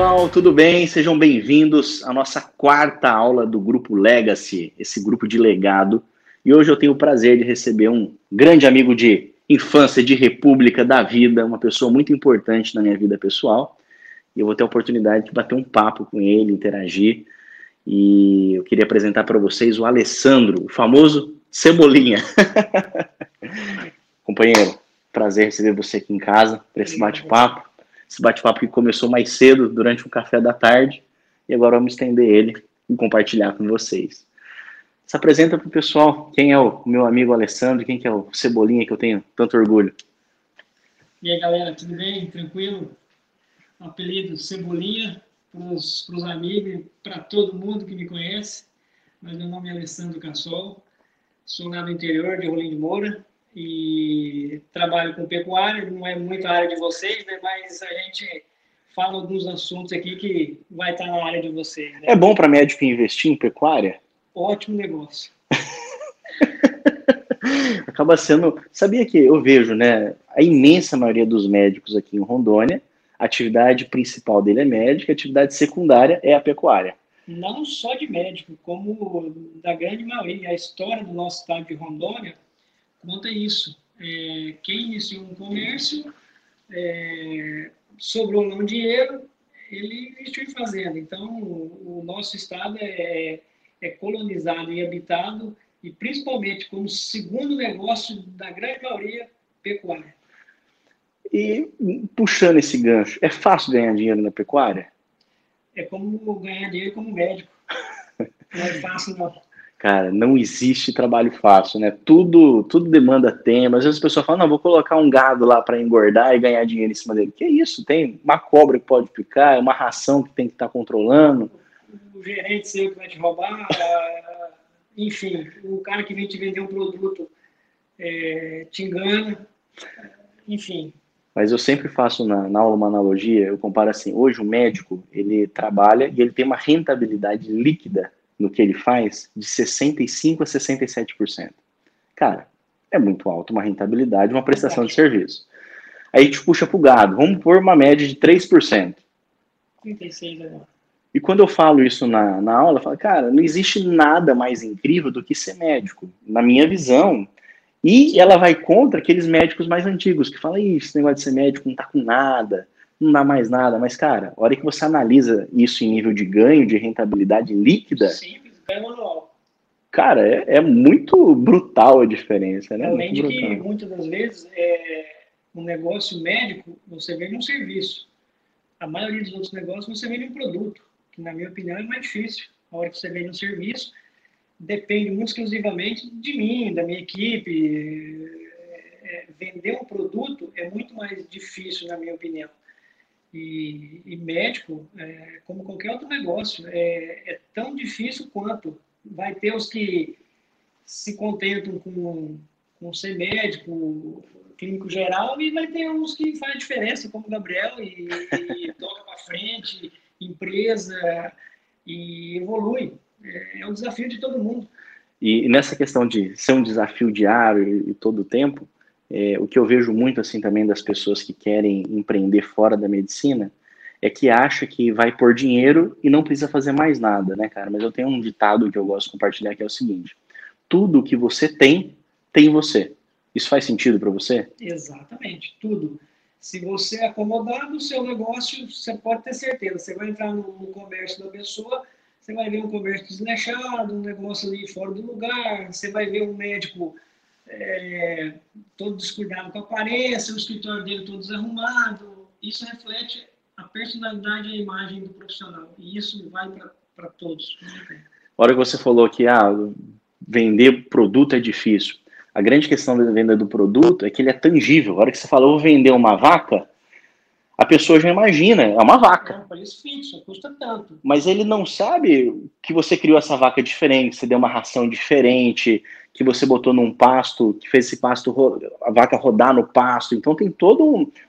pessoal, tudo bem? Sejam bem-vindos à nossa quarta aula do grupo Legacy, esse grupo de legado. E hoje eu tenho o prazer de receber um grande amigo de infância, de república, da vida, uma pessoa muito importante na minha vida pessoal. E eu vou ter a oportunidade de bater um papo com ele, interagir. E eu queria apresentar para vocês o Alessandro, o famoso Cebolinha. Companheiro, prazer receber você aqui em casa para esse bate-papo. Esse bate-papo que começou mais cedo, durante o café da tarde, e agora vamos estender ele e compartilhar com vocês. Se apresenta para o pessoal quem é o meu amigo Alessandro, quem que é o Cebolinha que eu tenho tanto orgulho. E aí, galera, tudo bem? Tranquilo? Apelido Cebolinha para os amigos para todo mundo que me conhece. Mas meu nome é Alessandro Cassol, sou lá do interior de Rolim de Moura, e trabalho com pecuária, não é muito a área de vocês, né, mas a gente fala alguns assuntos aqui que vai estar na área de vocês. Né? É bom para médico investir em pecuária? Ótimo negócio. Acaba sendo. Sabia que eu vejo, né? A imensa maioria dos médicos aqui em Rondônia, a atividade principal dele é médica, a atividade secundária é a pecuária. Não só de médico, como da grande maioria. A história do nosso estado de Rondônia conta isso. É, quem iniciou um comércio, é, sobrou um dinheiro, ele investiu em fazenda. Então, o, o nosso estado é, é, colonizado e habitado, e principalmente como segundo negócio da grande maioria, pecuária. E puxando esse gancho, é fácil ganhar dinheiro na pecuária? É como ganhar dinheiro como médico. Não é fácil, não. Cara, não existe trabalho fácil, né? Tudo, tudo demanda tempo. Às vezes a pessoa fala, não, vou colocar um gado lá para engordar e ganhar dinheiro em cima dele. Que isso? Tem uma cobra que pode picar, é uma ração que tem que estar tá controlando. O gerente seu que vai te roubar, enfim, o cara que vem te vender um produto é, te engana, enfim. Mas eu sempre faço na, na aula uma analogia, eu comparo assim, hoje o médico, ele trabalha e ele tem uma rentabilidade líquida no que ele faz de 65% a 67%. Cara, é muito alto uma rentabilidade, uma prestação de serviço. Aí a gente puxa para o gado, vamos pôr uma média de 3%. 36 agora. E quando eu falo isso na, na aula, eu falo, cara, não existe nada mais incrível do que ser médico, na minha visão. E ela vai contra aqueles médicos mais antigos, que falam, esse negócio de ser médico não tá com nada, não dá mais nada. Mas, cara, a hora que você analisa isso em nível de ganho, de rentabilidade líquida. Simples, ganho manual. Cara, é, é, muito brutal a diferença, né? Além de que muitas das vezes é, um negócio médico você vende um serviço. A maioria dos outros negócios você vende um produto, que na minha opinião é mais difícil. A hora que você vende um serviço, depende muito exclusivamente de mim, da minha equipe. É, vender um produto é muito mais difícil, na minha opinião. E, e médico, é, como qualquer outro negócio, é, é, tão difícil quanto. Vai ter os que se contentam com, com ser médico, clínico geral, e vai ter uns que faz diferença, como o Gabriel, e, e toca para frente, empresa, e evolui. É, é um desafio de todo mundo. E nessa questão de ser um desafio diário e, e todo o tempo, é, o que eu vejo muito assim também das pessoas que querem empreender fora da medicina é que acha que vai por dinheiro e não precisa fazer mais nada, né, cara? Mas eu tenho um ditado que eu gosto de compartilhar que é o seguinte: tudo que você tem, tem você. Isso faz sentido para você? Exatamente, tudo. Se você é acomodar no seu negócio, você pode ter certeza. Você vai entrar no, no comércio da pessoa, você vai ver um comércio desleixado, um negócio ali fora do lugar, você vai ver um médico é, todo descuidado com a aparência, o escritório dele todo desarrumado. Isso reflete a personalidade e a imagem do profissional. E isso vai para todos. A hora que você falou que ah, vender produto é difícil. A grande questão da venda do produto é que ele é tangível. A hora que você falou, vou vender uma vaca, a pessoa já imagina, é uma vaca. É um preço fixo, custa tanto. Mas ele não sabe que você criou essa vaca diferente, você deu uma ração diferente, que você botou num pasto, que fez esse pasto, a vaca rodar no pasto. Então tem toda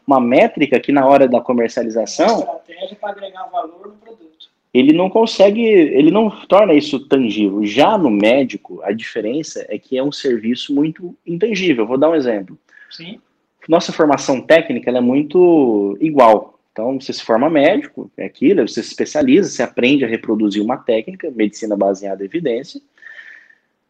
uma métrica que na hora da comercialização. Uma estratégia para agregar valor no produto. Ele não consegue, ele não torna isso tangível. Já no médico, a diferença é que é um serviço muito intangível. Vou dar um exemplo. Sim nossa formação técnica é muito igual. Então, você se forma médico, é aquilo, você se especializa, você aprende a reproduzir uma técnica, medicina baseada em evidência,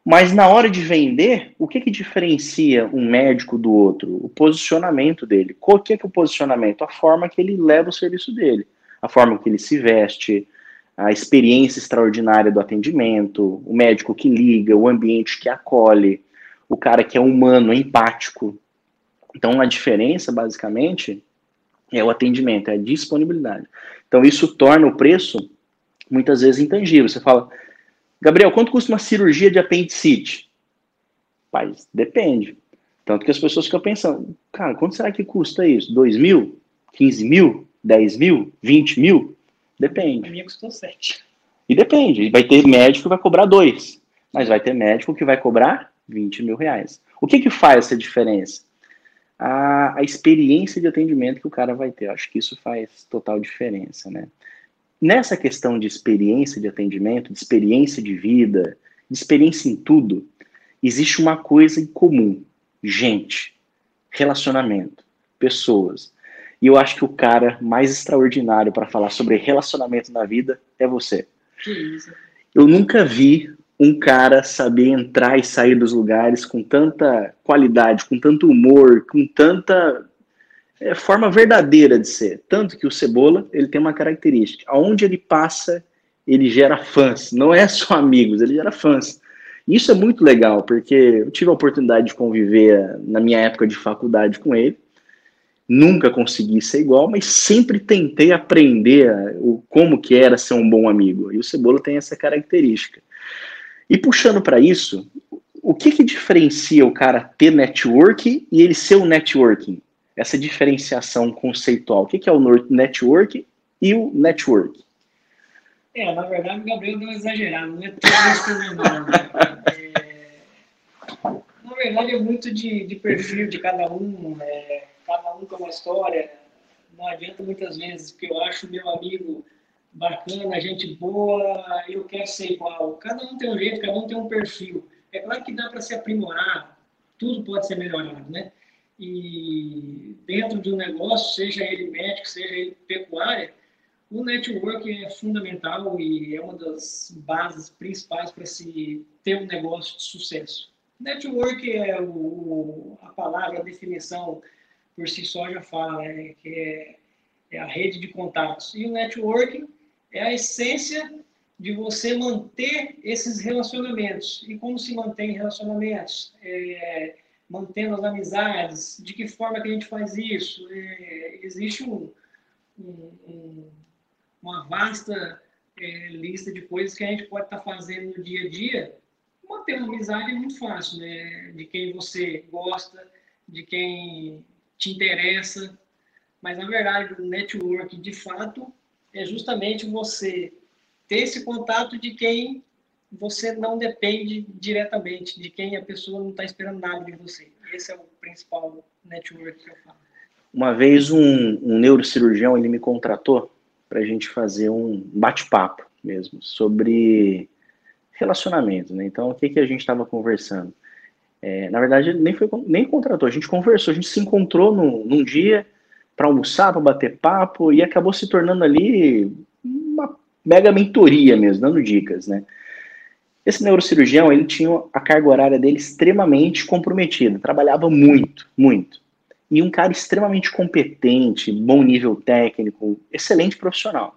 mas na hora de vender, o que, que diferencia um médico do outro? O posicionamento dele. O que é, que é o posicionamento? A forma que ele leva o serviço dele, a forma que ele se veste, a experiência extraordinária do atendimento, o médico que liga, o ambiente que acolhe, o cara que é humano, empático. Então, a diferença, basicamente, é o atendimento, é a disponibilidade. Então, isso torna o preço muitas vezes intangível. Você fala, Gabriel, quanto custa uma cirurgia de apendicite? Pai, depende. Tanto que as pessoas ficam pensando, cara, quanto será que custa isso? 2 mil? 15 mil? 10 mil? 20 mil? Depende. A minha custou 7. E depende. Vai ter médico que vai cobrar 2. Mas vai ter médico que vai cobrar 20 mil reais. O que, que faz essa diferença? A, a experiência de atendimento que o cara vai ter. Eu acho que isso faz total diferença, né? Nessa questão de experiência de atendimento, de experiência de vida, de experiência em tudo, existe uma coisa em comum: gente, relacionamento, pessoas. E eu acho que o cara mais extraordinário para falar sobre relacionamento na vida é você. Eu nunca vi um cara saber entrar e sair dos lugares com tanta qualidade, com tanto humor, com tanta é, forma verdadeira de ser. Tanto que o Cebola, ele tem uma característica. Aonde ele passa, ele gera fãs. Não é só amigos, ele gera fãs. Isso é muito legal, porque eu tive a oportunidade de conviver na minha época de faculdade com ele. Nunca consegui ser igual, mas sempre tentei aprender o, como que era ser um bom amigo. E o Cebola tem essa característica. E puxando para isso, o que, que diferencia o cara ter network e ele ser um networking? Essa diferenciação conceitual. O que é o network e o network? É, na verdade, o Gabriel deu uma exagerada, não é tudo não. Né? É, na verdade, é muito de, de perfil de cada um, é, cada um com uma história. Não adianta muitas vezes, porque eu acho meu amigo bacana, gente boa, eu quero ser igual. Cada um tem um jeito, cada um tem um perfil. É claro que dá para se aprimorar, tudo pode ser melhorado, né? E dentro de um negócio, seja ele médico, seja ele pecuária, o network é fundamental e é uma das bases principais para se ter um negócio de sucesso. Network é o, a palavra, a definição por si só já fala, né, que é, é a rede de contatos. E o network é a essência de você manter esses relacionamentos. E como se mantém relacionamentos? É, mantendo as amizades, de que forma que a gente faz isso? É, existe um, um, um, uma vasta é, lista de coisas que a gente pode estar tá fazendo no dia a dia. Manter uma amizade é muito fácil, né? De quem você gosta, de quem te interessa. Mas, na verdade, o network, de fato, é justamente você ter esse contato de quem você não depende diretamente de quem a pessoa não está esperando nada de você. Esse é o principal network que eu falo. Uma vez um, um neurocirurgião ele me contratou para a gente fazer um bate-papo mesmo sobre relacionamento, né? Então o que que a gente estava conversando? É, na verdade nem foi nem contratou, a gente conversou, a gente se encontrou no, num dia para almoçar, para bater papo e acabou se tornando ali uma mega mentoria mesmo, dando dicas, né? Esse neurocirurgião, ele tinha a carga horária dele extremamente comprometida, trabalhava muito, muito. E um cara extremamente competente, bom nível técnico, excelente profissional.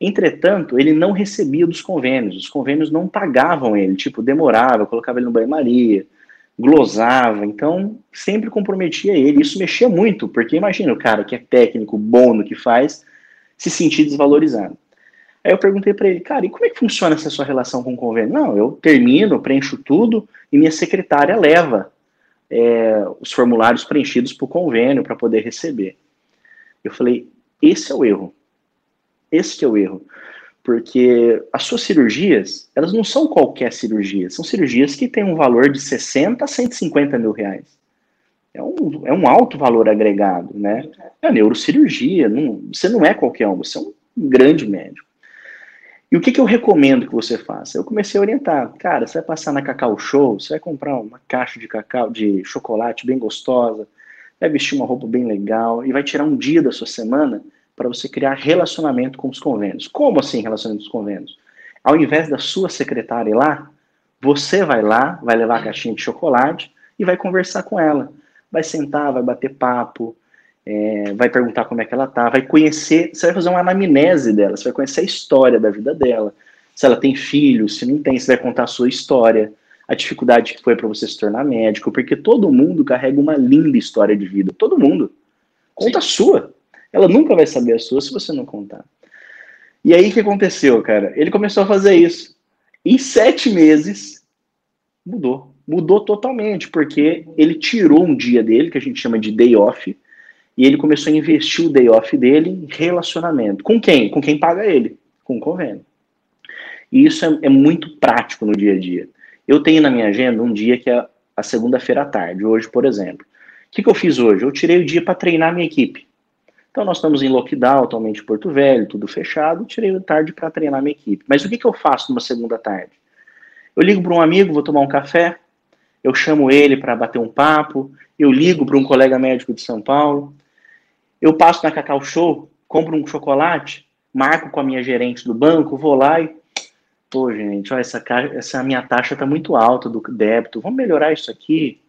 Entretanto, ele não recebia dos convênios, os convênios não pagavam ele, tipo, demorava, colocava ele no banho-maria, glosava, então sempre comprometia ele. Isso mexia muito, porque imagina o cara que é técnico, bom no que faz, se sentir desvalorizado. Aí eu perguntei para ele, cara, e como é que funciona essa sua relação com o convênio? Não, eu termino, preencho tudo e minha secretária leva é, os formulários preenchidos para o convênio para poder receber. Eu falei, esse é o erro. Esse é o erro. Porque as suas cirurgias, elas não são qualquer cirurgia, são cirurgias que têm um valor de 60 a 150 mil reais. É um, é um alto valor agregado, né? É neurocirurgia, não, você não é qualquer um, você é um grande médico. E o que, que eu recomendo que você faça? Eu comecei a orientar. Cara, você vai passar na Cacau Show, você vai comprar uma caixa de cacau, de chocolate bem gostosa, vai vestir uma roupa bem legal e vai tirar um dia da sua semana para você criar relacionamento com os convênios. Como assim relacionamento com os convênios? Ao invés da sua secretária ir lá, você vai lá, vai levar a caixinha de chocolate e vai conversar com ela. Vai sentar, vai bater papo, é, vai perguntar como é que ela tá, vai conhecer, você vai fazer uma anamnese dela, você vai conhecer a história da vida dela, se ela tem filhos, se não tem, você vai contar a sua história, a dificuldade que foi para você se tornar médico, porque todo mundo carrega uma linda história de vida, todo mundo. Conta Sim. a sua. Ela nunca vai saber a sua se você não contar. E aí o que aconteceu, cara? Ele começou a fazer isso. Em sete meses, mudou. Mudou totalmente, porque ele tirou um dia dele, que a gente chama de day off, e ele começou a investir o day off dele em relacionamento. Com quem? Com quem paga ele, com o convênio. E isso é, é muito prático no dia a dia. Eu tenho na minha agenda um dia que é a segunda-feira à tarde, hoje, por exemplo. O que, que eu fiz hoje? Eu tirei o dia para treinar minha equipe. Então, nós estamos em lockdown, atualmente em Porto Velho, tudo fechado. Tirei a tarde para treinar minha equipe. Mas o que, que eu faço numa segunda tarde? Eu ligo para um amigo, vou tomar um café, eu chamo ele para bater um papo, eu ligo para um colega médico de São Paulo, eu passo na Cacau Show, compro um chocolate, marco com a minha gerente do banco, vou lá e. Pô, gente, olha, essa, essa minha taxa está muito alta do débito, vamos melhorar isso aqui.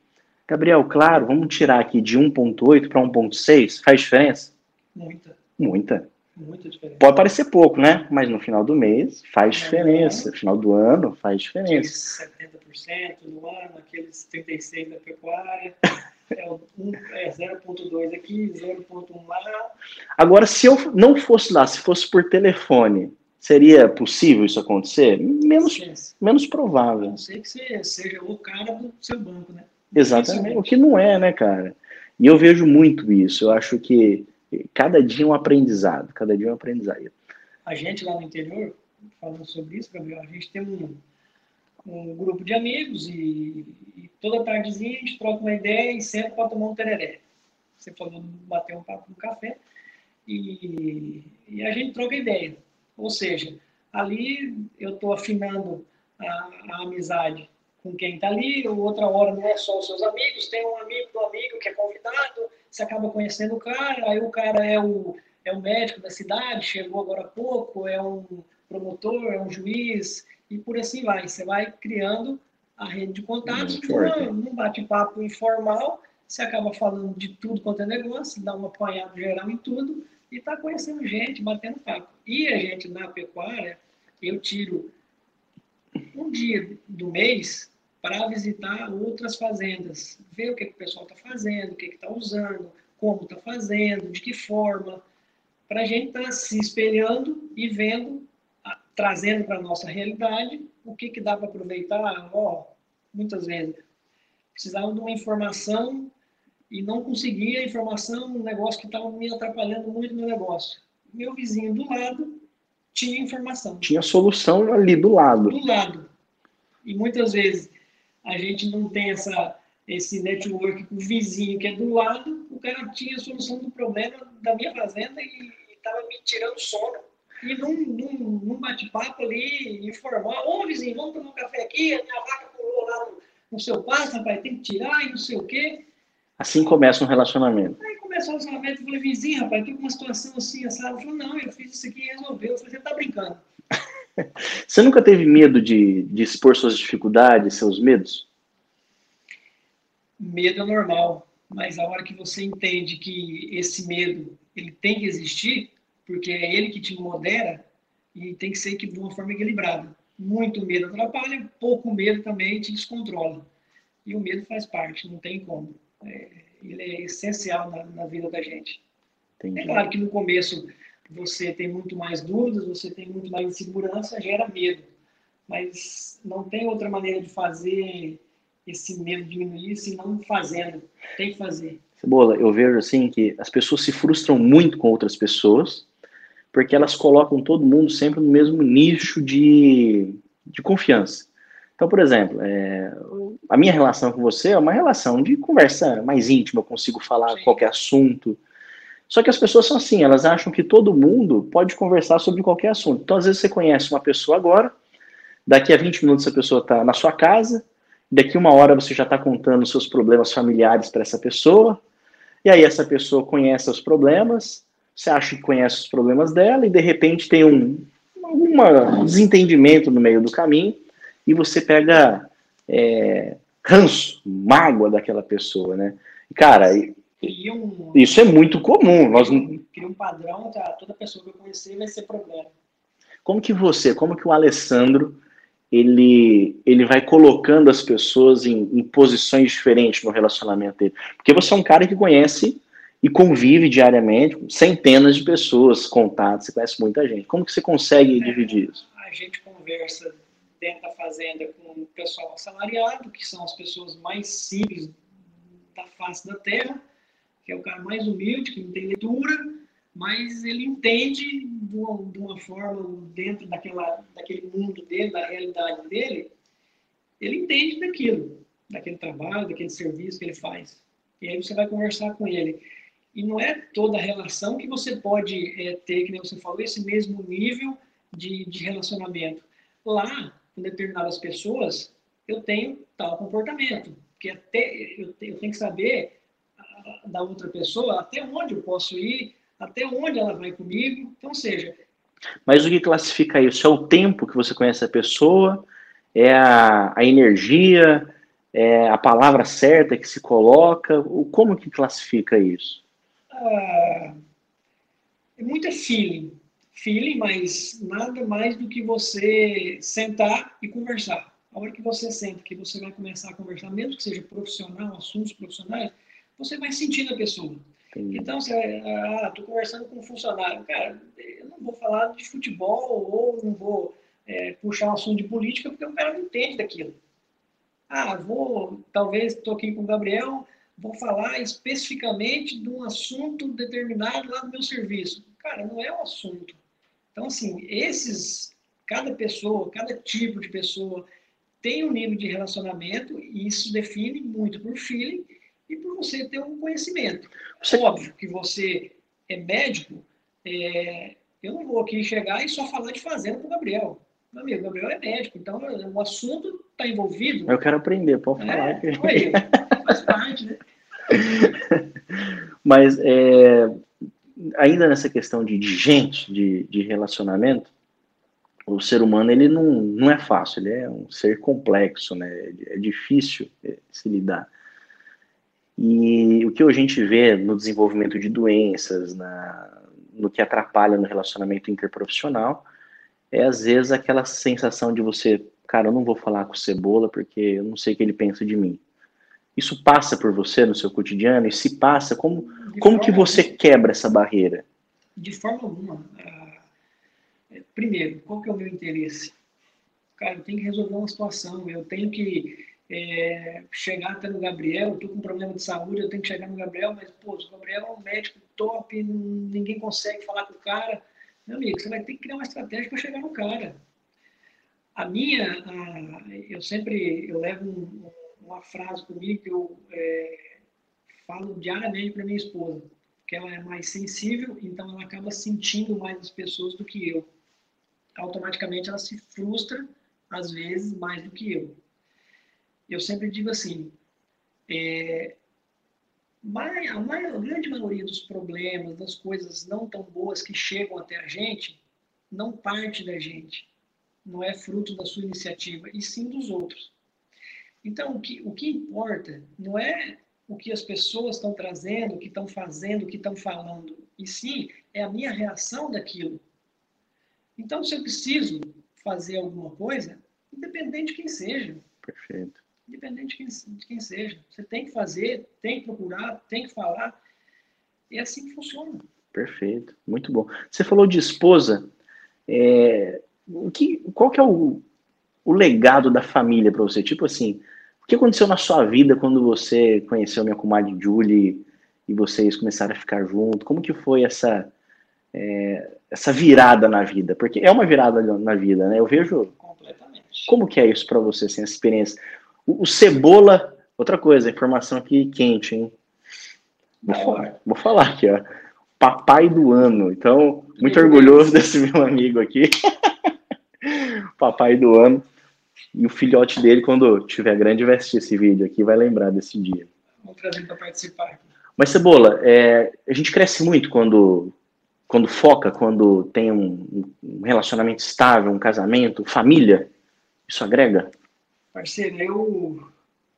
Gabriel, claro, vamos tirar aqui de 1,8 para 1,6, faz diferença? Muita. Muita. Muita diferença. Pode parecer pouco, né? Mas no final do mês faz diferença. No final do ano faz diferença. Aqueles 70% no ano, aqueles 36% da pecuária. É, é 0.2 aqui, 0.1 lá. Agora, se eu não fosse lá, se fosse por telefone, seria possível isso acontecer? Menos, menos provável. A não ser que você seja o cara do seu banco, né? Exatamente. O que não é, né, cara? E eu vejo muito isso. Eu acho que cada dia é um aprendizado. Cada dia é um aprendizado. A gente lá no interior, falando sobre isso, Gabriel, a gente tem um, um grupo de amigos e, e, toda tardezinha a gente troca uma ideia e senta para tomar um tereré. Você falou bater um papo no café e, e a gente troca ideia. Ou seja, ali eu estou afinando a, a, amizade com quem está ali, outra hora não é só os seus amigos, tem um amigo do amigo que é convidado, você acaba conhecendo o cara, aí o cara é o, é o médico da cidade, chegou agora há pouco, é um promotor, é um juiz, e por assim vai. Você vai criando a rede de contatos, num, bate-papo informal, você acaba falando de tudo quanto é negócio, dá um apanhado geral em tudo, e está conhecendo gente, batendo papo. E a gente, na pecuária, eu tiro um dia do mês para visitar outras fazendas, ver o que, que o pessoal está fazendo, o que está usando, como está fazendo, de que forma, para a gente estar tá se espelhando e vendo trazendo para a nossa realidade o que, que dá para aproveitar. Ó, muitas vezes precisava de uma informação e não conseguia a informação, um negócio que estava me atrapalhando muito no negócio. Meu vizinho do lado tinha informação. Tinha solução ali do lado. Do lado. E muitas vezes a gente não tem essa, esse network com o vizinho que é do lado, o cara tinha a solução do problema da minha fazenda e estava me tirando sono e num, num, num bate-papo ali, informar, ô vizinho, vamos tomar um café aqui, a minha vaca pulou lá no, no seu pasto, rapaz, tem que tirar e não sei o quê. Assim começa um relacionamento. Aí começou o relacionamento, eu falei, vizinho, rapaz, tô com uma situação assim, essa Ele falou, não, eu fiz isso aqui e resolveu. Eu falei, você tá brincando. você nunca teve medo de, de expor suas dificuldades, seus medos? Medo é normal, mas a hora que você entende que esse medo ele tem que existir, porque é ele que te modera e tem que ser de uma forma equilibrada. Muito medo atrapalha, pouco medo também te descontrola. E o medo faz parte, não tem como. É, ele é essencial na, na vida da gente. Entendi. É claro que no começo você tem muito mais dúvidas, você tem muito mais insegurança, gera medo. Mas não tem outra maneira de fazer esse medo diminuir se não fazendo. Tem que fazer. Cebola, eu vejo assim que as pessoas se frustram muito com outras pessoas porque elas colocam todo mundo sempre no mesmo nicho de, de confiança. Então, por exemplo, é, a minha relação com você é uma relação de conversa mais íntima, eu consigo falar Sim. qualquer assunto. Só que as pessoas são assim, elas acham que todo mundo pode conversar sobre qualquer assunto. Então, às vezes, você conhece uma pessoa agora, daqui a 20 minutos a pessoa está na sua casa, daqui uma hora você já está contando seus problemas familiares para essa pessoa, e aí essa pessoa conhece os problemas, você acha que conhece os problemas dela e de repente tem um algum desentendimento no meio do caminho e você pega é, ranço, mágoa daquela pessoa, né? Cara, um, isso é muito comum. Nós. Cria um padrão, toda pessoa que eu conhecer vai ser problema. Como que você, como que o Alessandro, ele, ele vai colocando as pessoas em, em posições diferentes no relacionamento dele? Porque você é um cara que conhece e convive diariamente com centenas de pessoas, contatos, você conhece muita gente. Como que você consegue é, dividir isso? A gente conversa dentro da fazenda com o pessoal assalariado, que são as pessoas mais simples da face da terra, que é o cara mais humilde, que não tem leitura, mas ele entende de uma, de uma forma dentro daquela, daquele mundo dele, da realidade dele, ele entende daquilo, daquele trabalho, daquele serviço que ele faz. E aí você vai conversar com ele. E não é toda relação que você pode é, ter, que nem você falou, esse mesmo nível de, de relacionamento. Lá, com determinadas pessoas, eu tenho tal comportamento. Porque até eu, eu tenho que saber da outra pessoa até onde eu posso ir, até onde ela vai comigo. Então, seja. Mas o que classifica isso? É o tempo que você conhece a pessoa? É a, a energia? É a palavra certa que se coloca? Como que classifica isso? Ah, é muito feeling. Feeling, mas nada mais do que você sentar e conversar. A hora que você senta, que você vai começar a conversar, mesmo que seja profissional, assuntos profissionais, você vai sentindo a pessoa. Entendi. Então, você, ah, tô conversando com um funcionário. Cara, eu não vou falar de futebol ou não vou é, puxar um assunto de política porque o cara não entende daquilo. Ah, vou, talvez, estou aqui com o Gabriel, vou falar especificamente de um assunto determinado lá do meu serviço. Cara, não é o um assunto. Então, assim, esses, cada pessoa, cada tipo de pessoa tem um nível de relacionamento e isso define muito por feeling e por você ter um conhecimento. Você... Óbvio que você é médico, é, eu não vou aqui chegar e só falar de fazenda com o Gabriel. Meu amigo, o Gabriel é médico, então o assunto está envolvido. Eu quero aprender, pode é, falar. É, que... aí, faz parte, né? Mas é, ainda nessa questão de, de gente, de, de, relacionamento, o ser humano ele não, não é fácil, ele é um ser complexo, né? É difícil é, se lidar. E o que a gente vê no desenvolvimento de doenças, na, no que atrapalha no relacionamento interprofissional, é às vezes aquela sensação de você, cara, eu não vou falar com o cebola porque eu não sei o que ele pensa de mim. Isso passa por você no seu cotidiano? E se passa, como, como que você quebra essa barreira? De forma alguma. Uh, primeiro, qual que é o meu interesse? Cara, eu tenho que resolver uma situação, eu tenho que é, chegar até no Gabriel, eu tô com um problema de saúde, eu tenho que chegar no Gabriel, mas, pô, o Gabriel é um médico top, ninguém consegue falar com o cara. Meu amigo, você vai ter que criar uma estratégia para chegar no cara. A minha, a, eu sempre, eu levo um, uma frase comigo que eu é, falo diariamente para minha esposa, que ela é mais sensível, então ela acaba sentindo mais as pessoas do que eu. Automaticamente ela se frustra, às vezes, mais do que eu. Eu sempre digo assim, é, a, maior, a grande maioria dos problemas, das coisas não tão boas que chegam até a gente, não parte da gente, não é fruto da sua iniciativa, e sim dos outros. Então, o que, o que importa não é o que as pessoas estão trazendo, o que estão fazendo, o que estão falando, e sim é a minha reação daquilo. Então, se eu preciso fazer alguma coisa, independente de quem seja. Perfeito. Independente de quem, de quem seja. Você tem que fazer, tem que procurar, tem que falar. É assim que funciona. Perfeito. Muito bom. Você falou de esposa. É, o que, qual que é o, o legado da família para você? Tipo assim, o que aconteceu na sua vida quando você conheceu minha comadre Julie e vocês começaram a ficar juntos? Como que foi essa é, essa virada na vida? Porque é uma virada na vida, né? Eu vejo. Completamente. Como que é isso para você, assim, essa experiência? O, o, cebola, outra coisa, informação aqui quente, hein? Vou, falar, vou falar aqui, ó. Papai do ano. Então, muito orgulhoso desse meu amigo aqui. Papai do ano. E o filhote dele, quando tiver grande, vai assistir esse vídeo aqui vai lembrar desse dia. Vamos trazer para participar. Mas, Cebola, é, a gente cresce muito quando quando foca, quando tem um, um relacionamento estável, um casamento, família? Isso agrega? Parceiro, eu,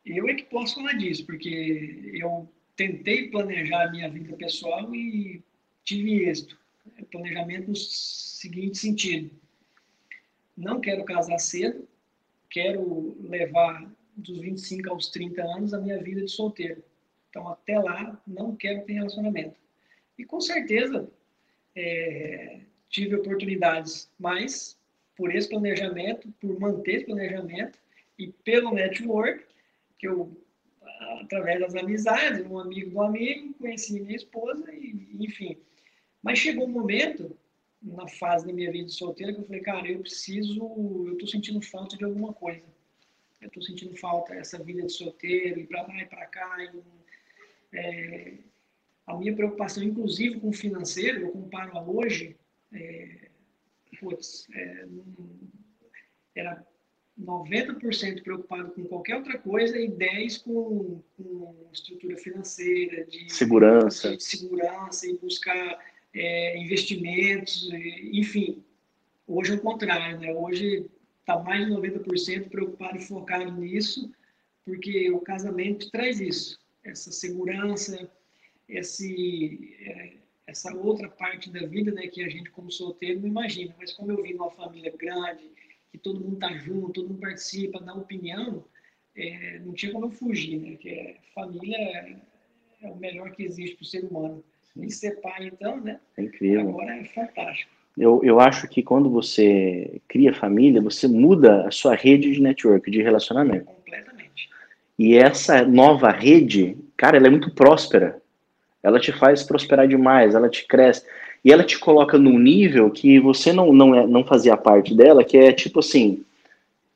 eu é que posso falar disso, porque eu tentei planejar a minha vida pessoal e tive êxito. Planejamento no seguinte sentido: não quero casar cedo, quero levar dos 25 aos 30 anos a minha vida de solteiro. Então, até lá, não quero ter relacionamento. E com certeza, é, tive oportunidades, mas por esse planejamento, por manter esse planejamento e pelo network, que eu, através das amizades, um amigo do amigo, conheci minha esposa, e, enfim. Mas chegou um momento, na fase da minha vida solteira, que eu falei, cara, eu preciso, eu estou sentindo falta de alguma coisa. Eu estou sentindo falta dessa vida de solteiro, ir para lá e para cá. E, é, a minha preocupação, inclusive com o financeiro, eu comparo a hoje, é, putz, é, era 90% preocupado com qualquer outra coisa e 10% com, com estrutura financeira, de segurança, de segurança e buscar é, investimentos, enfim. Hoje é o contrário, né? Hoje está mais de 90% preocupado e focado nisso, porque o casamento traz isso, essa segurança, esse, é, essa outra parte da vida, né, que a gente como solteiro não imagina. Mas como eu vim numa família grande, que todo mundo tá junto, todo mundo participa, dá opinião, é, não tinha como eu fugir, né? Que é, família é, é, o melhor que existe para o ser humano. E ser pai, então, né? É incrível. Agora é fantástico. Eu, eu acho que quando você cria família, você muda a sua rede de network, de relacionamento. Completamente. E essa nova rede, cara, ela é muito próspera. Ela te faz prosperar demais, ela te cresce. E ela te coloca num nível que você não, não, é, não fazia parte dela, que é tipo assim,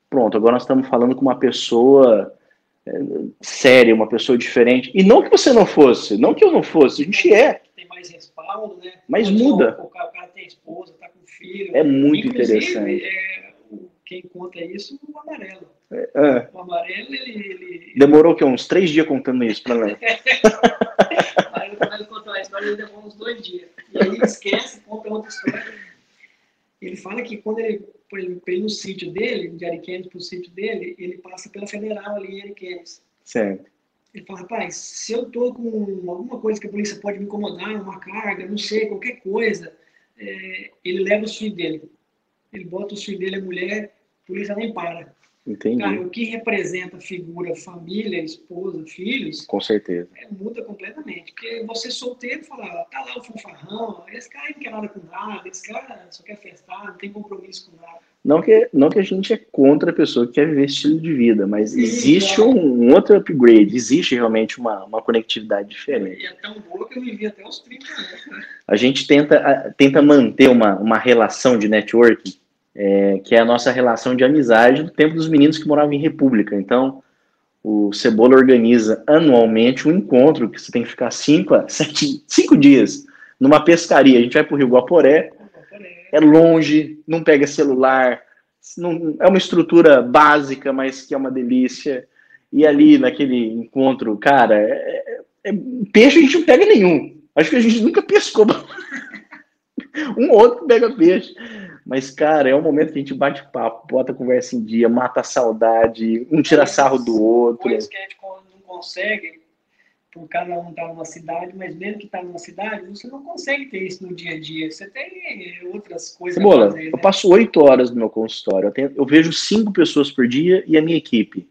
pronto, agora nós estamos falando com uma pessoa é, séria, uma pessoa diferente. E não que você não fosse, não que eu não fosse, a gente é. Tem mais respaldo, né? Mas muda. O cara, tem esposa, tá com filho. É muito Inclusive, interessante. É, quem conta isso, o amarelo. É, é. O amarelo, ele, ele... Demorou que uns três dias contando isso para ela. Aí ele contou a história, ele demorou uns dois dias. E aí ele esquece, conta outra história. Ele fala que quando ele, por exemplo, sítio dele, de Ariquemes para o sítio dele, ele passa pela Federal ali em Ariquemes. Certo. Ele fala, rapaz, se eu tô com alguma coisa que a polícia pode me incomodar, uma carga, não sei, qualquer coisa, é, ele leva os filhos dele. Ele bota os filhos dele, a mulher, polícia nem para. Entendi. Cara, o que representa figura família, esposa, filhos, com certeza. É, muda completamente. Porque você solteiro fala, tá lá o fanfarrão, esse cara não quer nada com nada, esse cara só quer festar, não tem compromisso com nada. Não que, não que a gente é contra a pessoa que quer viver esse estilo de vida, mas existe um, um, outro upgrade, existe realmente uma, uma conectividade diferente. E é tão boa que eu vivi até os 30 anos. Né? A gente tenta, tenta manter uma, uma relação de networking é, que é a nossa relação de amizade do tempo dos meninos que moravam em República. Então, o Cebola organiza anualmente um encontro que você tem que ficar cinco, sete, cinco dias numa pescaria. A gente vai para o Rio Guaporé, é longe, não pega celular, não, é uma estrutura básica, mas que é uma delícia. E ali naquele encontro, cara, é, é, é peixe a gente não pega nenhum. Acho que a gente nunca pescou. um outro pega peixe. Mas, cara, é um momento que a gente bate papo, bota a conversa em dia, mata a saudade, um tira sarro do outro. Coisas que a gente não consegue, por cada um estar tá numa cidade, mas mesmo que está numa cidade, você não consegue ter isso no dia a dia. Você tem outras coisas Cebola, fazer, né? eu passo oito horas no meu consultório. Eu, tenho, eu vejo cinco pessoas por dia e a minha equipe.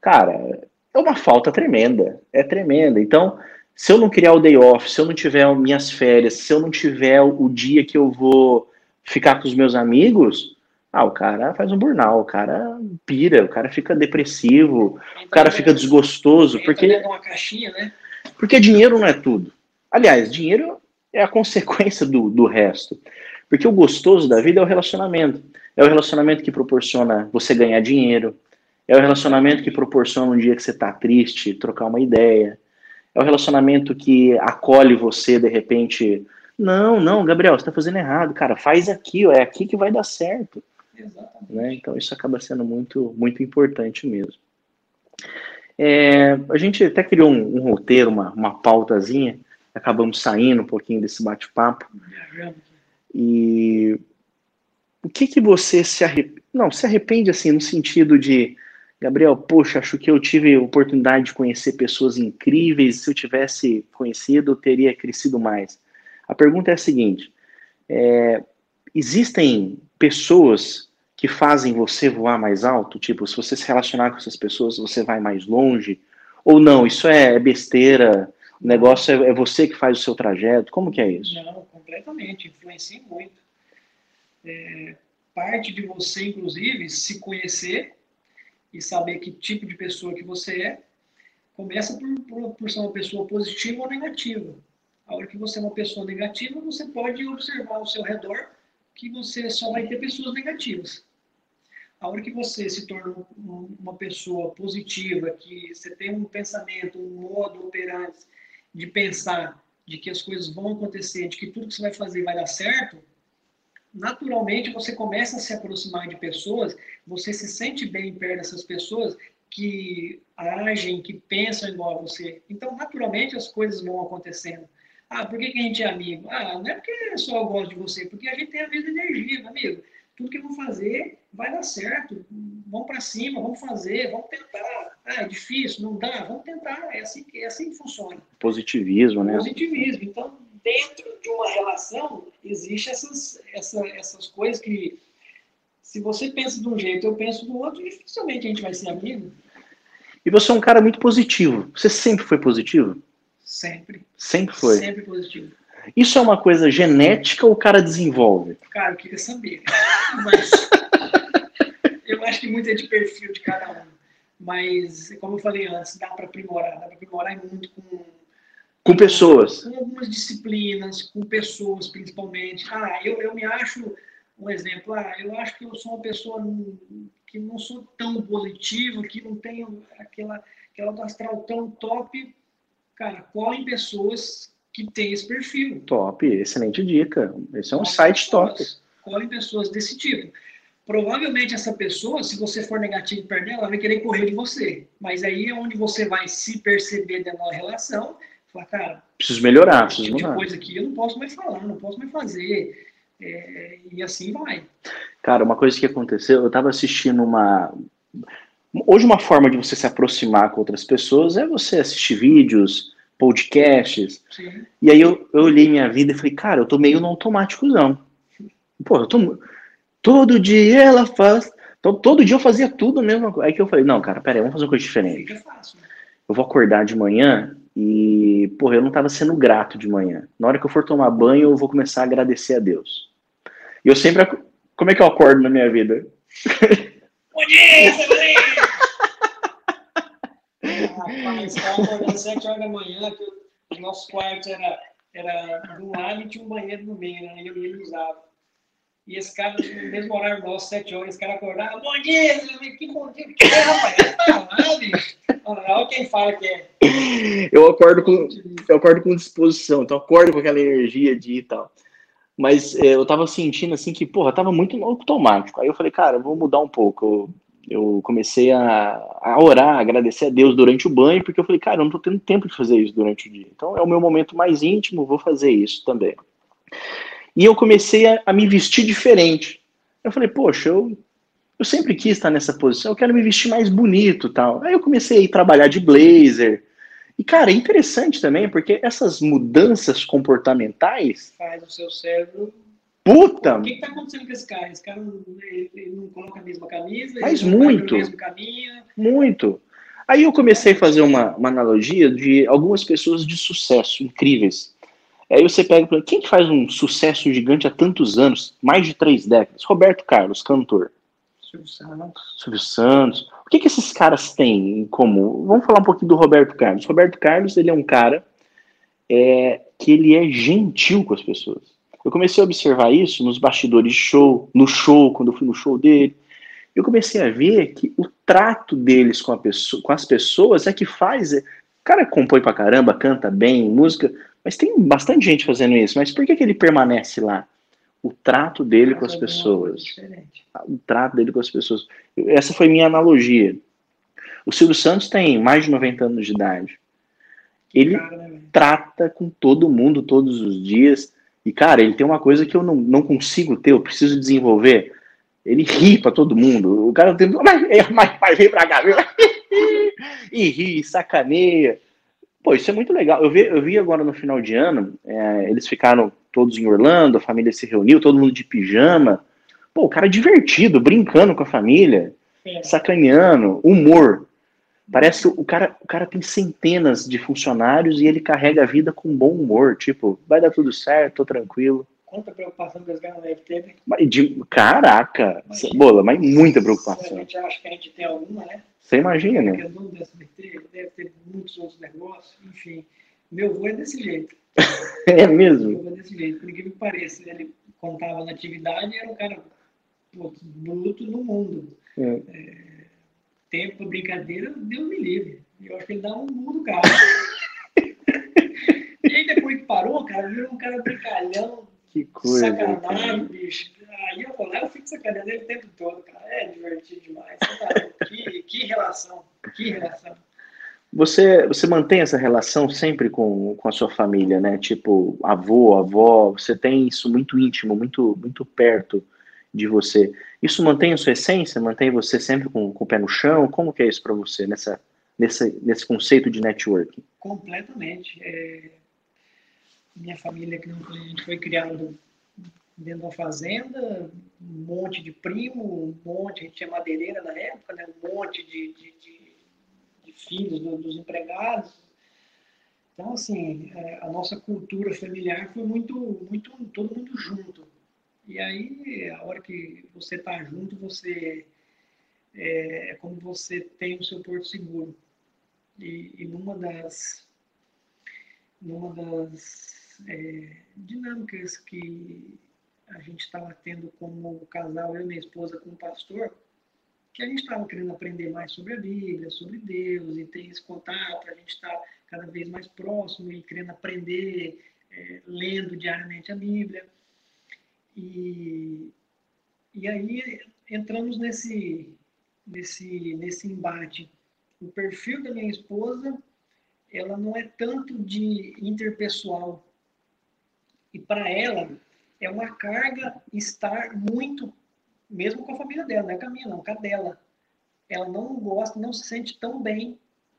Cara, é uma falta tremenda. É tremenda. Então, se eu não criar o day off, se eu não tiver minhas férias, se eu não tiver o dia que eu vou ficar com os meus amigos, ah, o cara faz um burnout, o cara pira, o cara fica depressivo, o cara fica desgostoso, porque né? Porque dinheiro não é tudo. Aliás, dinheiro é a consequência do, do resto. Porque o gostoso da vida é o relacionamento. É o relacionamento que proporciona você ganhar dinheiro. É o relacionamento que proporciona um dia que você está triste, trocar uma ideia. É o relacionamento que acolhe você, de repente, não, não, Gabriel, você está fazendo errado, cara, faz aqui, ó, é aqui que vai dar certo. Exatamente. Né? Então isso acaba sendo muito, muito importante mesmo. É, a gente até criou um, um roteiro, uma, uma pautazinha. acabamos saindo um pouquinho desse bate-papo. E o que que você se arrepende? Não, se arrepende assim no sentido de Gabriel, poxa, acho que eu tive a oportunidade de conhecer pessoas incríveis. Se eu tivesse conhecido, eu teria crescido mais. A pergunta é a seguinte: é, existem pessoas que fazem você voar mais alto? Tipo, se você se relacionar com essas pessoas, você vai mais longe? Ou não? Isso é besteira? O negócio é, é você que faz o seu trajeto? Como que é isso? Não, completamente. Influencia muito. É, parte de você, inclusive, se conhecer e saber que tipo de pessoa que você é, começa por, por, por ser uma pessoa positiva ou negativa. A hora que você é uma pessoa negativa, você pode observar ao seu redor que você só vai ter pessoas negativas. A hora que você se torna uma pessoa positiva, que você tem um pensamento, um modo operante de pensar de que as coisas vão acontecer, de que tudo que você vai fazer vai dar certo, naturalmente você começa a se aproximar de pessoas, você se sente bem perto dessas pessoas que agem, que pensam igual a você. Então, naturalmente, as coisas vão acontecendo. Ah, por que, que a gente é amigo? Ah, não é porque só eu gosto de você, porque a gente tem a mesma energia, meu amigo. Tudo que vão fazer vai dar certo. Vamos para cima, vamos fazer, vamos tentar. Ah, é difícil, não dá, vamos tentar. É assim que, é assim que funciona. Positivismo, né? Positivismo. Então, dentro de uma relação, existe essas, essa, essas coisas que, se você pensa de um jeito, eu penso do outro, dificilmente a gente vai ser amigo. E você é um cara muito positivo. Você sempre foi positivo? Sempre. Sempre foi? Sempre positivo. Isso é uma coisa genética ou o cara desenvolve? Cara, eu queria saber. Mas eu acho que muito é de perfil de cada um. Mas, como eu falei antes, dá para aprimorar. Dá para aprimorar muito com com pessoas. Com algumas disciplinas, com pessoas principalmente. Ah, eu, eu me acho, um exemplo, ah, eu acho que eu sou uma pessoa que não sou tão positivo, que não tenho aquela, aquela astral tão top. Cara, colhem pessoas que têm esse perfil. Top, excelente dica. Esse é um colhem site top. Colhem pessoas desse tipo. Provavelmente essa pessoa, se você for negativo dela, ela vai querer correr de você. Mas aí é onde você vai se perceber dentro da relação Falar, cara, preciso melhorar, preciso tipo mudar. de coisa aqui eu não posso mais falar, não posso mais fazer. É, e assim vai. Cara, uma coisa que aconteceu, eu estava assistindo uma. Hoje, uma forma de você se aproximar com outras pessoas é você assistir vídeos, podcasts. Sim. E aí eu, eu olhei minha vida e falei, cara, eu tô meio no automático, não. Pô, eu tô. Todo dia ela faz. Então, todo dia eu fazia tudo a mesma coisa. Aí que eu falei, não, cara, peraí, vamos fazer uma coisa diferente. Né? Eu vou acordar de manhã e, porra, eu não estava sendo grato de manhã. Na hora que eu for tomar banho, eu vou começar a agradecer a Deus. E eu sempre. Como é que eu acordo na minha vida? Bom dia, Rapaz, estava acordando às 7 horas da manhã, que o nosso quarto era, era do lado e tinha um banheiro no meio, né? E eu ia usava. E esse cara, no mesmo horário nosso, 7 horas, esse cara acordava, bom dia, que bom dia, que é, rapaz? Lá, bicho. Olha quem fala que é. Eu acordo com, eu acordo com disposição, então acordo com aquela energia de e tal. Mas é, eu tava sentindo assim que, porra, tava muito automático. Aí eu falei, cara, vou mudar um pouco. Eu, comecei a, a orar, a agradecer a Deus durante o banho, porque eu falei, cara, eu não tô tendo tempo de fazer isso durante o dia. Então é o meu momento mais íntimo, vou fazer isso também. E eu comecei a, a me vestir diferente. Eu falei, poxa, eu eu sempre quis estar nessa posição, eu quero me vestir mais bonito tal. Aí eu comecei a trabalhar de blazer. E, cara, é interessante também, porque essas mudanças comportamentais. Faz o seu cérebro. Puta! O que está acontecendo com esse cara? Esse cara não, ele não coloca a mesma camisa, faz muito. o mesmo caminho. Muito. Aí eu comecei a fazer uma, uma analogia de algumas pessoas de sucesso incríveis. Aí você pega, quem que faz um sucesso gigante há tantos anos, mais de três décadas? Roberto Carlos, cantor. Silvio Santos. Silvio Santos. O que, que esses caras têm em comum? Vamos falar um pouquinho do Roberto Carlos. Roberto Carlos, ele é um cara é, que ele é gentil com as pessoas. Eu comecei a observar isso nos bastidores de show, no show, quando eu fui no show dele. Eu comecei a ver que o trato deles com, pessoa, com as pessoas é que faz. O cara compõe pra caramba, canta bem, música, mas tem bastante gente fazendo isso. Mas por que, que ele permanece lá? o trato dele com as pessoas. O trato dele com as pessoas. Essa foi minha analogia. O Silvio Santos tem mais de 90 anos de idade. ele né, trata com todo mundo todos os dias. E, cara, ele tem uma coisa que eu não, não consigo ter, eu preciso desenvolver. Ele ri pra todo mundo. O cara tem. Mas, mas, mas vem pra cá, viu? e ri, sacaneia. Pô, isso é muito legal. Eu vi, eu vi agora no final de ano, é, eles ficaram todos em Orlando, a família se reuniu, todo mundo de pijama. Pô, o cara divertido, brincando com a família, é. sacaneando, humor. Parece o cara, o cara tem centenas de funcionários e ele carrega a vida com bom humor. Tipo, vai dar tudo certo, tô tranquilo. Quanta preocupação que esse cara deve ter. De, caraca, mas, bola, mas muita preocupação. A gente acha que a gente tem alguma, né? Você imagina, né? Porque dono do SBT deve ter muitos outros negócios, enfim. Meu avô é desse jeito. é mesmo? Meu avô é desse jeito, por que me pareça. Ele contava na atividade e era um cara pô, bruto no mundo. É. É, tempo, brincadeira, Deus me livre. Eu acho que ele dá um mundo carro. e aí depois que parou, cara, virou um cara brincalhão, que coisa. Sacanagem, bicho. Aí eu vou lá, eu fico sacaneando ele o tempo todo, cara. É divertido demais. que, que relação, que relação. Você, você mantém essa relação sempre com, com a sua família, né? Tipo, avô, avó, você tem isso muito íntimo, muito, muito perto de você. Isso mantém a sua essência? Mantém você sempre com, com o pé no chão? Como que é isso para você, nessa, nesse, nesse conceito de networking? Completamente. É minha família, a gente foi criado dentro de uma fazenda, um monte de primo, um monte, a gente tinha madeireira na época, né? um monte de, de, de, de filhos do, dos empregados. Então, assim, é, a nossa cultura familiar foi muito, muito, todo mundo junto. E aí, a hora que você está junto, você é, é como você tem o seu porto seguro. E, e numa das numa das é, dinâmicas que a gente estava tendo como casal, eu e minha esposa, como pastor, que a gente estava querendo aprender mais sobre a Bíblia, sobre Deus, e ter esse contato, a gente está cada vez mais próximo e querendo aprender, é, lendo diariamente a Bíblia. E, e aí entramos nesse, nesse, nesse embate. O perfil da minha esposa, ela não é tanto de interpessoal, e para ela é uma carga estar muito, mesmo com a família dela, não é com a minha, não, com a dela. Ela não gosta, não se sente tão bem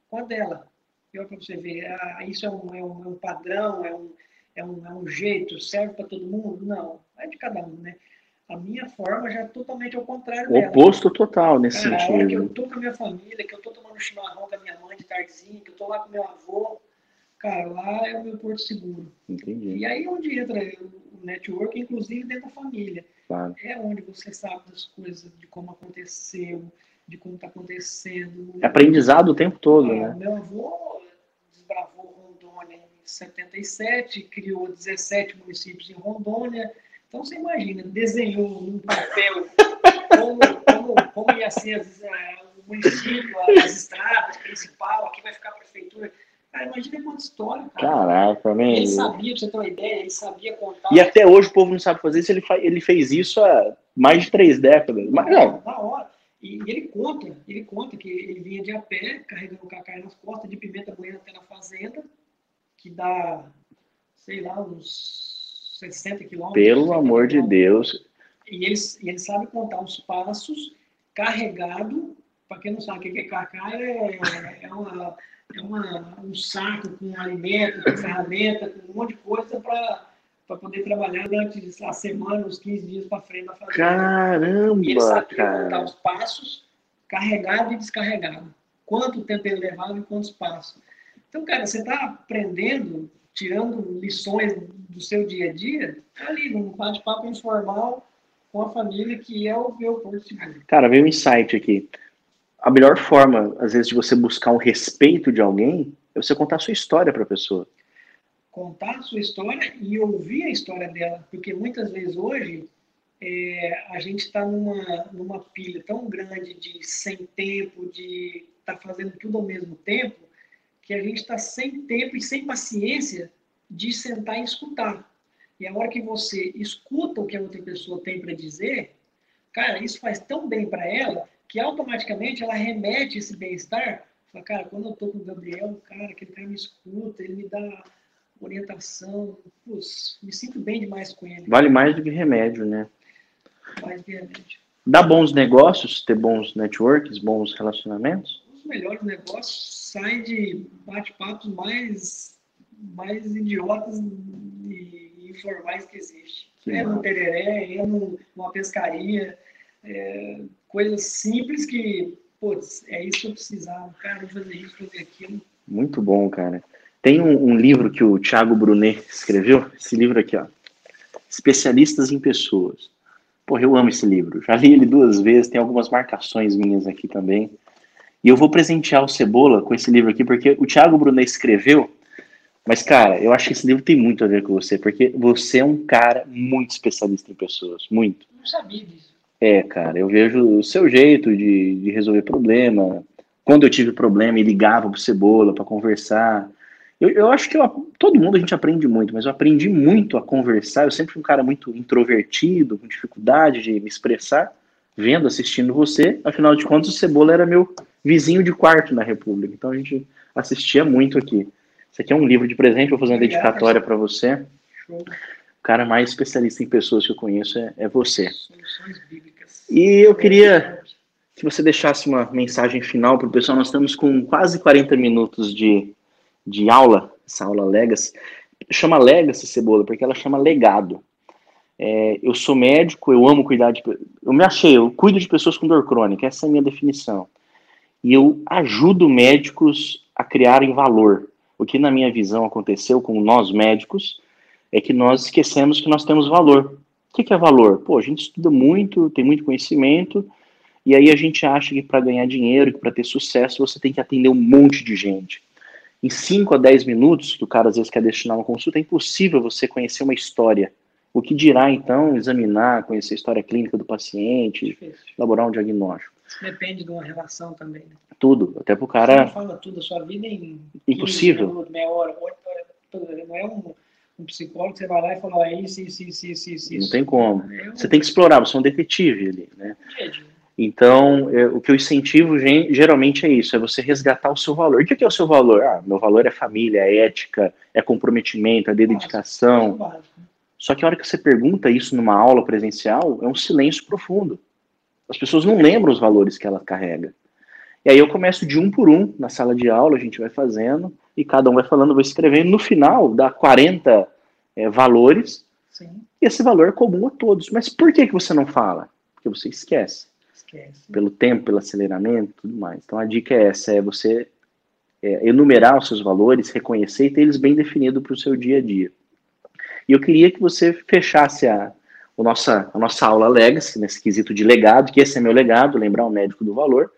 com a dela. E olha para você ver, ah, isso é um, é, um, é um padrão, é um, é, um, é um jeito, serve para todo mundo? Não, é de cada um, né? A minha forma já é totalmente ao contrário dela. Oposto total nesse Cara, sentido. A hora que eu tô com a minha família, que eu tô tomando chimarrão com a minha mãe de tardezinha, que eu tô lá com meu avô, Cara, lá é o meu porto seguro. Entendi. E aí é onde entra o network, inclusive dentro da família. Claro. É onde você sabe das coisas, de como aconteceu, de como está acontecendo. É aprendizado o tempo todo, né? Meu avô desbravou Rondônia em 77, criou 17 municípios em Rondônia. Então você imagina, desenhou num papel como, como, como ia ser o município, as estradas principal, aqui vai ficar a prefeitura. Cara, imagina quanta história, cara. Caraca, man. Ele sabia, pra você ter uma ideia, ele sabia contar. E até hoje o povo não sabe fazer isso, ele, ele fez isso há mais de três décadas. Mas, não. Na hora. E, ele conta, ele conta que ele vinha de a pé, carregando o cacai nas costas, de pimenta moendo até na fazenda, que dá, sei lá, uns 60 quilômetros. Pelo amor de Deus. E ele, ele sabe contar os passos carregado, para quem não sabe o que é cacai, é, é uma é uma, um saco com alimento, com ferramenta, com um monte de coisa para poder trabalhar durante a semana, uns 15 dias para frente da fazenda. Caramba! E ele sabia cara. contar os passos, carregado e descarregado. Quanto tempo ele levava e quantos passos. Então, cara, você está aprendendo, tirando lições do seu dia a dia, ali, num bate-papo informal com a família, que é o meu porto seguro. Cara, veio um insight aqui a melhor forma, às vezes, de você buscar o respeito de alguém é você contar a sua história para a pessoa. Contar a sua história e ouvir a história dela, porque muitas vezes hoje é, a gente está numa, numa pilha tão grande de sem tempo, de estar tá fazendo tudo ao mesmo tempo, que a gente está sem tempo e sem paciência de sentar e escutar. E a hora que você escuta o que a outra pessoa tem para dizer, cara, isso faz tão bem para ela que automaticamente ela remete esse bem-estar Fala, cara, quando eu tô com o Gabriel, cara, aquele cara me escuta, ele me dá orientação. Putz, me sinto bem demais com ele. Vale mais do que remédio, né? Mais do que remédio. Dá bons negócios, ter bons networks, bons relacionamentos? Melhores negócios saem de bate-papos mais, mais idiotas e informais que existe. É no tereré, é numa pescaria, é, coisas simples que, putz, é isso que eu precisava. Cara, vou fazer isso, fazer aquilo. Muito bom, cara. Tem um, um, livro que o Thiago Brunet escreveu, esse livro aqui, ó. Especialistas em Pessoas. Porra, eu amo esse livro. Já li ele duas vezes, tem algumas marcações minhas aqui também. E eu vou presentear o Cebola com esse livro aqui, porque o Thiago Brunet escreveu, mas, cara, eu acho que esse livro tem muito a ver com você, porque você é um cara muito especialista em pessoas, muito. Não sabia disso. É, cara, eu vejo o seu jeito de, de resolver problema. Quando eu tive problema, e ligava pro Cebola para conversar. Eu, eu acho que eu, todo mundo a gente aprende muito, mas eu aprendi muito a conversar. Eu sempre fui um cara muito introvertido, com dificuldade de me expressar, vendo, assistindo você. Afinal de contas, o Cebola era meu vizinho de quarto na República, então a gente assistia muito aqui. Isso aqui é um livro de presente, vou fazer uma dedicatória para você. O cara mais especialista em pessoas que eu conheço é, é você. E eu queria que você deixasse uma mensagem final para o pessoal. Nós estamos com quase 40 minutos de de aula, essa aula Legacy, chama Legacy Cebola, porque ela chama legado. É, eu sou médico, eu amo cuidar de. Eu me achei, eu cuido de pessoas com dor crônica, essa é a minha definição. E eu ajudo médicos a criarem valor. O que, na minha visão, aconteceu com nós médicos é que nós esquecemos que nós temos valor. O que, que é valor? Pô, a gente estuda muito, tem muito conhecimento, e aí a gente acha que para ganhar dinheiro, que para ter sucesso, você tem que atender um monte de gente em 5 a 10 minutos, que o cara às vezes quer destinar uma consulta, é impossível você conhecer uma história. O que dirá, então, examinar, conhecer a história clínica do paciente, Difícil. elaborar um diagnóstico. Isso depende de uma relação também. Né? Tudo, até para o cara. Você não fala tudo da sua vida em impossível. Minutos, meia hora, não é um, um psicólogo que você vai lá e fala, é isso, isso, isso, isso, isso. Não tem como. É um... Você tem que explorar, você é um detetive ali, né? Entendi. Então, é, o que eu incentivo geralmente é isso, é você resgatar o seu valor. O que é o seu valor? Ah, meu valor é família, é ética, é comprometimento, é dedicação. É Só que a hora que você pergunta isso numa aula presencial, é um silêncio profundo. As pessoas não lembram os valores que ela carrega. E aí eu começo de um por um na sala de aula, a gente vai fazendo, e cada um vai falando, vai escrevendo. No final, dá 40 é, valores, Sim. e esse valor é comum a todos. Mas por que, que você não fala? Porque você esquece. Esquece. Pelo tempo, pelo aceleramento tudo mais. Então a dica é essa: é você é, enumerar os seus valores, reconhecer e ter eles bem definidos para o seu dia a dia. E eu queria que você fechasse a, a, nossa, a nossa aula Legacy, nesse quesito de legado, que esse é meu legado, lembrar o médico do valor.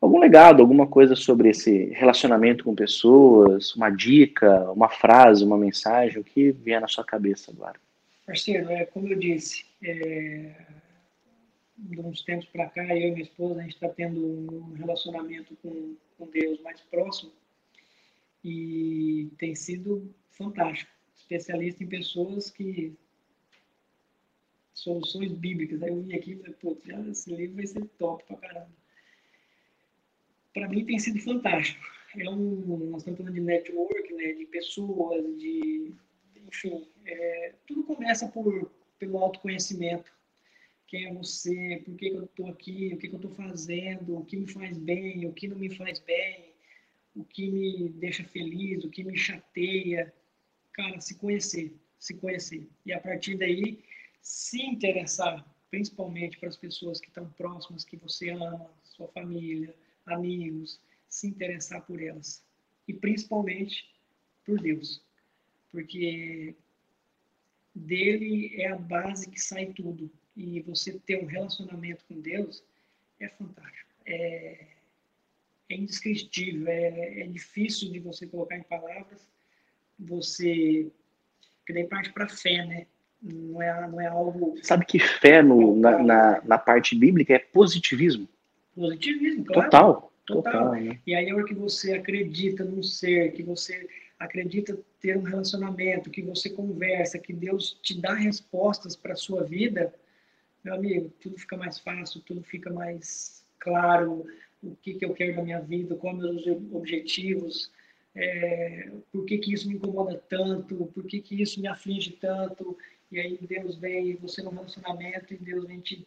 Algum legado, alguma coisa sobre esse relacionamento com pessoas, uma dica, uma frase, uma mensagem, o que vier na sua cabeça agora. Parceiro, é, como eu disse, é, de uns tempos para cá, eu e minha esposa, a gente está tendo um relacionamento com, com Deus mais próximo e tem sido fantástico. Especialista em pessoas que. soluções bíblicas. Aí eu vim aqui e falei, putz, esse livro vai ser top pra caramba. Para mim tem sido fantástico. É um, nós estamos falando de network, né, de pessoas, de. Enfim, é, tudo começa por, pelo autoconhecimento quem é você, por que, que eu estou aqui, o que, que eu estou fazendo, o que me faz bem, o que não me faz bem, o que me deixa feliz, o que me chateia. Cara, se conhecer, se conhecer. E a partir daí, se interessar, principalmente para as pessoas que estão próximas, que você ama, sua família, amigos, se interessar por elas. E principalmente por Deus. Porque dele é a base que sai tudo e você ter um relacionamento com Deus é fantástico. É, é indescritível, é, é difícil de você colocar em palavras. Você. Que daí parte para fé, né? Não é, não é algo. Sabe que fé no, na, na, na, parte bíblica é positivismo? Positivismo, claro. Total. Total. Total né? E aí, a hora que você acredita num ser, que você acredita ter um relacionamento, que você conversa, que Deus te dá respostas para a sua vida, meu amigo, tudo fica mais fácil, tudo fica mais claro, o que, que eu quero da minha vida, quais meus objetivos, é, por que, que isso me incomoda tanto, por que, que isso me aflige tanto, e aí Deus vem, você no relacionamento, e Deus vem te,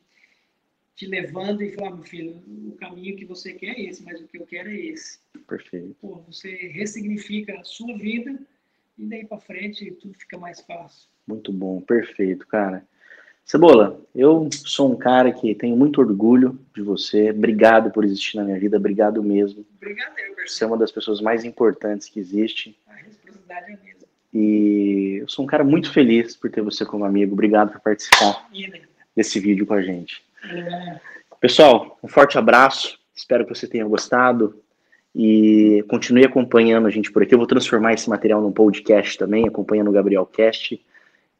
te levando e fala, meu filho, o caminho que você quer é esse, mas o que eu quero é esse. Perfeito. Pô, você ressignifica a sua vida e daí para frente tudo fica mais fácil. Muito bom, perfeito, cara. Cebola, eu sou um cara que tenho muito orgulho de você. Obrigado por existir na minha vida, obrigado mesmo. Obrigado, Você é uma das pessoas mais importantes que existe. A reciprocidade é a mesma. E eu sou um cara muito feliz por ter você como amigo. Obrigado por participar desse vídeo com a gente. É. Pessoal, um forte abraço. Espero que você tenha gostado. E continue acompanhando a gente por aqui. Eu vou transformar esse material num podcast também, acompanhando o Gabriel Cast.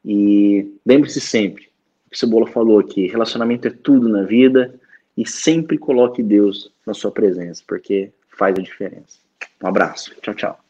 E lembre-se sempre, o Cebola falou aqui, relacionamento é tudo na vida e sempre coloque Deus na sua presença, porque faz a diferença. Um abraço. Tchau, tchau.